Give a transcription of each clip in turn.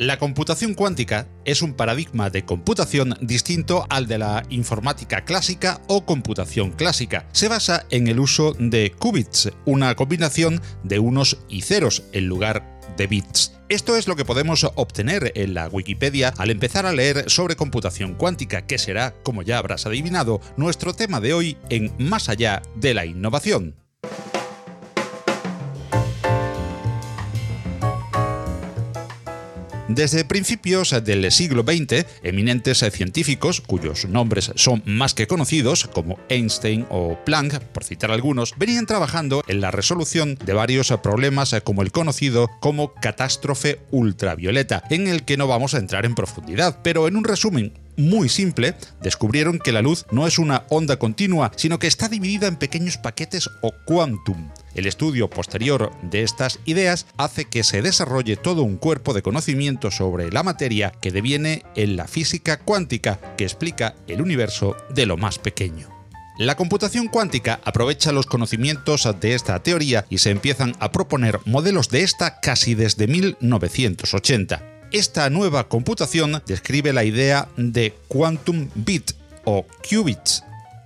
La computación cuántica es un paradigma de computación distinto al de la informática clásica o computación clásica. Se basa en el uso de qubits, una combinación de unos y ceros en lugar de bits. Esto es lo que podemos obtener en la Wikipedia al empezar a leer sobre computación cuántica, que será, como ya habrás adivinado, nuestro tema de hoy en Más allá de la innovación. Desde principios del siglo XX, eminentes científicos, cuyos nombres son más que conocidos, como Einstein o Planck, por citar algunos, venían trabajando en la resolución de varios problemas como el conocido como catástrofe ultravioleta, en el que no vamos a entrar en profundidad, pero en un resumen muy simple, descubrieron que la luz no es una onda continua, sino que está dividida en pequeños paquetes o quantum. El estudio posterior de estas ideas hace que se desarrolle todo un cuerpo de conocimiento sobre la materia que deviene en la física cuántica, que explica el universo de lo más pequeño. La computación cuántica aprovecha los conocimientos de esta teoría y se empiezan a proponer modelos de esta casi desde 1980. Esta nueva computación describe la idea de quantum bit o qubits,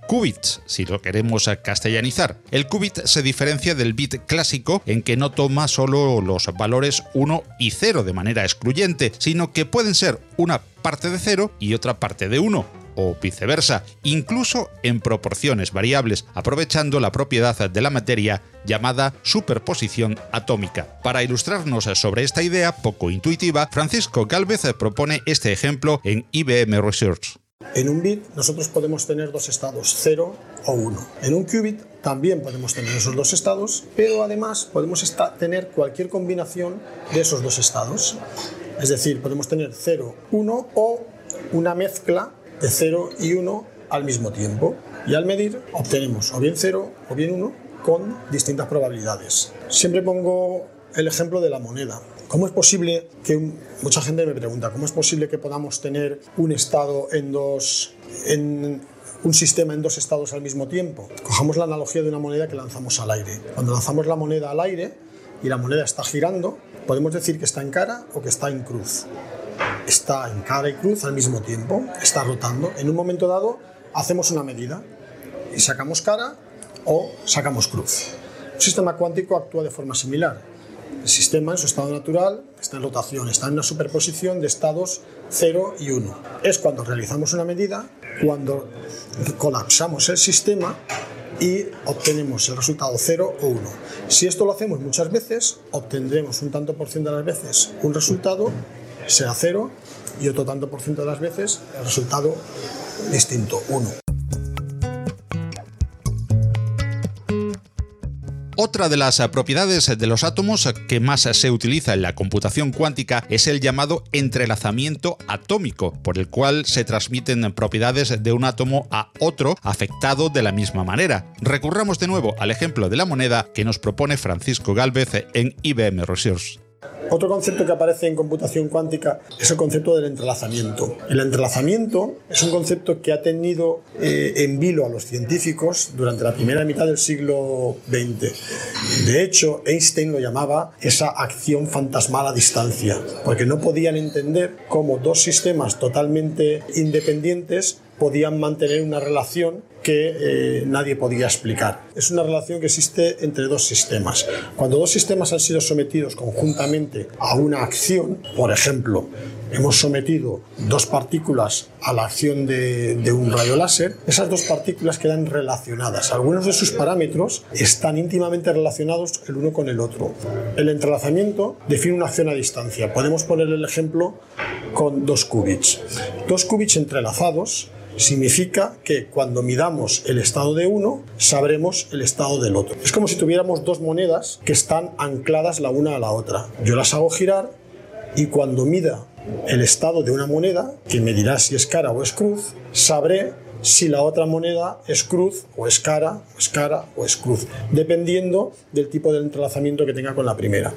qubits, si lo queremos castellanizar. El qubit se diferencia del bit clásico en que no toma solo los valores 1 y 0 de manera excluyente, sino que pueden ser una parte de 0 y otra parte de 1 o viceversa, incluso en proporciones variables, aprovechando la propiedad de la materia llamada superposición atómica. Para ilustrarnos sobre esta idea poco intuitiva, Francisco Galvez propone este ejemplo en IBM Research. En un bit nosotros podemos tener dos estados, 0 o 1. En un qubit también podemos tener esos dos estados, pero además podemos tener cualquier combinación de esos dos estados. Es decir, podemos tener 0, 1 o una mezcla de 0 y 1 al mismo tiempo. Y al medir obtenemos o bien 0 o bien 1 con distintas probabilidades. Siempre pongo el ejemplo de la moneda. ¿Cómo es posible que mucha gente me pregunta, cómo es posible que podamos tener un estado en dos en un sistema en dos estados al mismo tiempo? Cojamos la analogía de una moneda que lanzamos al aire. Cuando lanzamos la moneda al aire y la moneda está girando, podemos decir que está en cara o que está en cruz está en cara y cruz al mismo tiempo, está rotando. En un momento dado hacemos una medida y sacamos cara o sacamos cruz. Un sistema cuántico actúa de forma similar. El sistema en su estado natural está en rotación, está en una superposición de estados 0 y 1. Es cuando realizamos una medida, cuando colapsamos el sistema y obtenemos el resultado 0 o 1. Si esto lo hacemos muchas veces, obtendremos un tanto por ciento de las veces un resultado sea cero y otro tanto por ciento de las veces el resultado distinto, 1. Otra de las propiedades de los átomos que más se utiliza en la computación cuántica es el llamado entrelazamiento atómico, por el cual se transmiten propiedades de un átomo a otro afectado de la misma manera. Recurramos de nuevo al ejemplo de la moneda que nos propone Francisco Galvez en IBM Research. Otro concepto que aparece en computación cuántica es el concepto del entrelazamiento. El entrelazamiento es un concepto que ha tenido eh, en vilo a los científicos durante la primera mitad del siglo XX. De hecho, Einstein lo llamaba esa acción fantasmal a distancia, porque no podían entender cómo dos sistemas totalmente independientes podían mantener una relación que eh, nadie podía explicar. Es una relación que existe entre dos sistemas. Cuando dos sistemas han sido sometidos conjuntamente a una acción, por ejemplo, hemos sometido dos partículas a la acción de, de, un rayo láser, esas dos partículas quedan relacionadas. Algunos de sus parámetros están íntimamente relacionados el uno con el otro. El entrelazamiento define una acción a distancia. Podemos poner el ejemplo con dos qubits. Dos qubits entrelazados significa que cuando midamos el estado de uno, sabremos el estado del otro. Es como si tuviéramos dos monedas que están ancladas la una a la otra. Yo las hago girar y cuando mida el estado de una moneda, que me dirá si es cara o es cruz, sabré si la otra moneda es cruz o es cara, o es cara o es cruz, dependiendo del tipo de entrelazamiento que tenga con la primera.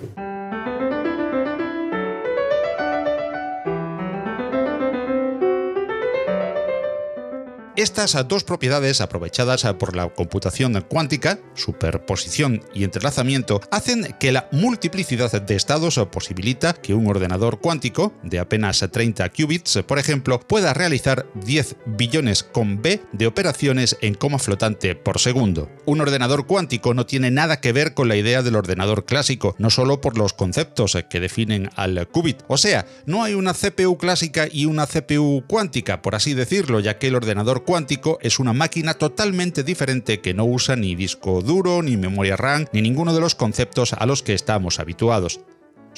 Estas dos propiedades aprovechadas por la computación cuántica, superposición y entrelazamiento, hacen que la multiplicidad de estados posibilita que un ordenador cuántico de apenas 30 qubits, por ejemplo, pueda realizar 10 billones con B de operaciones en coma flotante por segundo. Un ordenador cuántico no tiene nada que ver con la idea del ordenador clásico, no solo por los conceptos que definen al qubit. O sea, no hay una CPU clásica y una CPU cuántica, por así decirlo, ya que el ordenador cuántico es una máquina totalmente diferente que no usa ni disco duro, ni memoria RAM, ni ninguno de los conceptos a los que estamos habituados.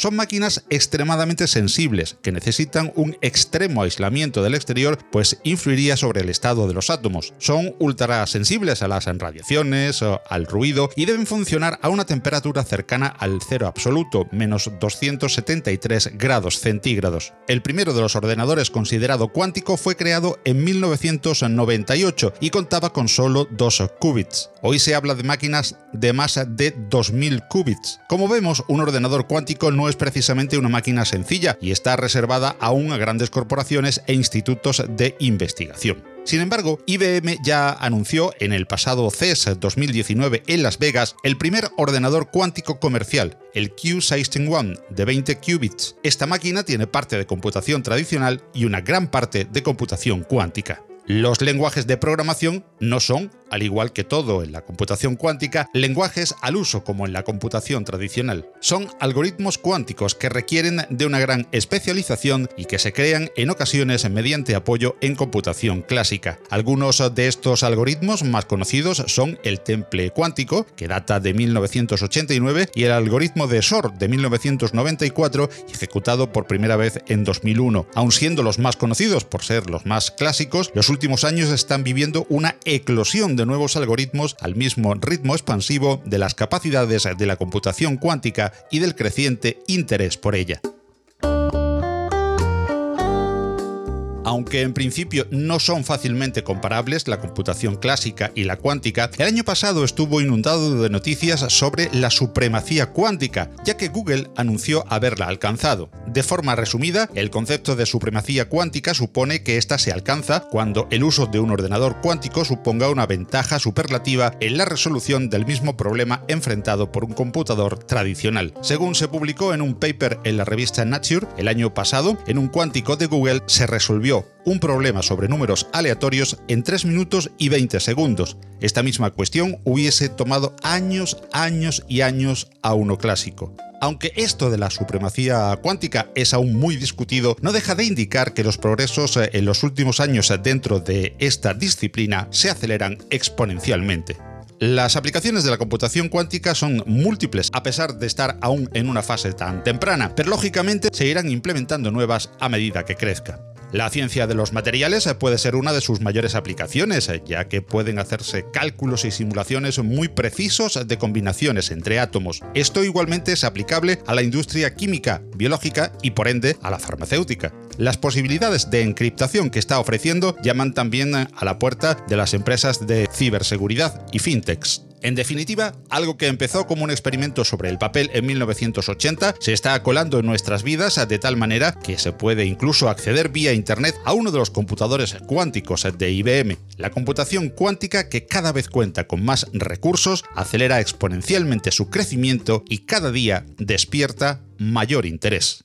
Son máquinas extremadamente sensibles, que necesitan un extremo aislamiento del exterior, pues influiría sobre el estado de los átomos. Son ultra sensibles a las radiaciones, al ruido, y deben funcionar a una temperatura cercana al cero absoluto, menos 273 grados centígrados. El primero de los ordenadores considerado cuántico fue creado en 1998 y contaba con solo 2 qubits. Hoy se habla de máquinas de masa de 2000 qubits. Como vemos, un ordenador cuántico no es precisamente una máquina sencilla y está reservada aún a grandes corporaciones e institutos de investigación. Sin embargo, IBM ya anunció en el pasado CES 2019 en Las Vegas el primer ordenador cuántico comercial, el Q61 de 20 qubits. Esta máquina tiene parte de computación tradicional y una gran parte de computación cuántica. Los lenguajes de programación no son, al igual que todo en la computación cuántica, lenguajes al uso como en la computación tradicional. Son algoritmos cuánticos que requieren de una gran especialización y que se crean en ocasiones mediante apoyo en computación clásica. Algunos de estos algoritmos más conocidos son el temple cuántico, que data de 1989, y el algoritmo de Shor de 1994, ejecutado por primera vez en 2001. Aun siendo los más conocidos por ser los más clásicos, los últimos años están viviendo una eclosión nuevos algoritmos al mismo ritmo expansivo de las capacidades de la computación cuántica y del creciente interés por ella. Aunque en principio no son fácilmente comparables la computación clásica y la cuántica, el año pasado estuvo inundado de noticias sobre la supremacía cuántica, ya que Google anunció haberla alcanzado. De forma resumida, el concepto de supremacía cuántica supone que ésta se alcanza cuando el uso de un ordenador cuántico suponga una ventaja superlativa en la resolución del mismo problema enfrentado por un computador tradicional. Según se publicó en un paper en la revista Nature el año pasado, en un cuántico de Google se resolvió un problema sobre números aleatorios en 3 minutos y 20 segundos. Esta misma cuestión hubiese tomado años, años y años a uno clásico. Aunque esto de la supremacía cuántica es aún muy discutido, no deja de indicar que los progresos eh, en los últimos años dentro de esta disciplina se aceleran exponencialmente. Las aplicaciones de la computación cuántica son múltiples a pesar de estar aún en una fase tan temprana, pero lógicamente se irán implementando nuevas a medida que crezca. La ciencia de los materiales puede ser una de sus mayores aplicaciones, ya que pueden hacerse cálculos y simulaciones muy precisos de combinaciones entre átomos. Esto igualmente es aplicable a la industria química, biológica y por ende a la farmacéutica. Las posibilidades de encriptación que está ofreciendo llaman también a la puerta de las empresas de ciberseguridad y fintechs. En definitiva, algo que empezó como un experimento sobre el papel en 1980 se está colando en nuestras vidas de tal manera que se puede incluso acceder vía Internet a uno de los computadores cuánticos de IBM. La computación cuántica que cada vez cuenta con más recursos acelera exponencialmente su crecimiento y cada día despierta mayor interés.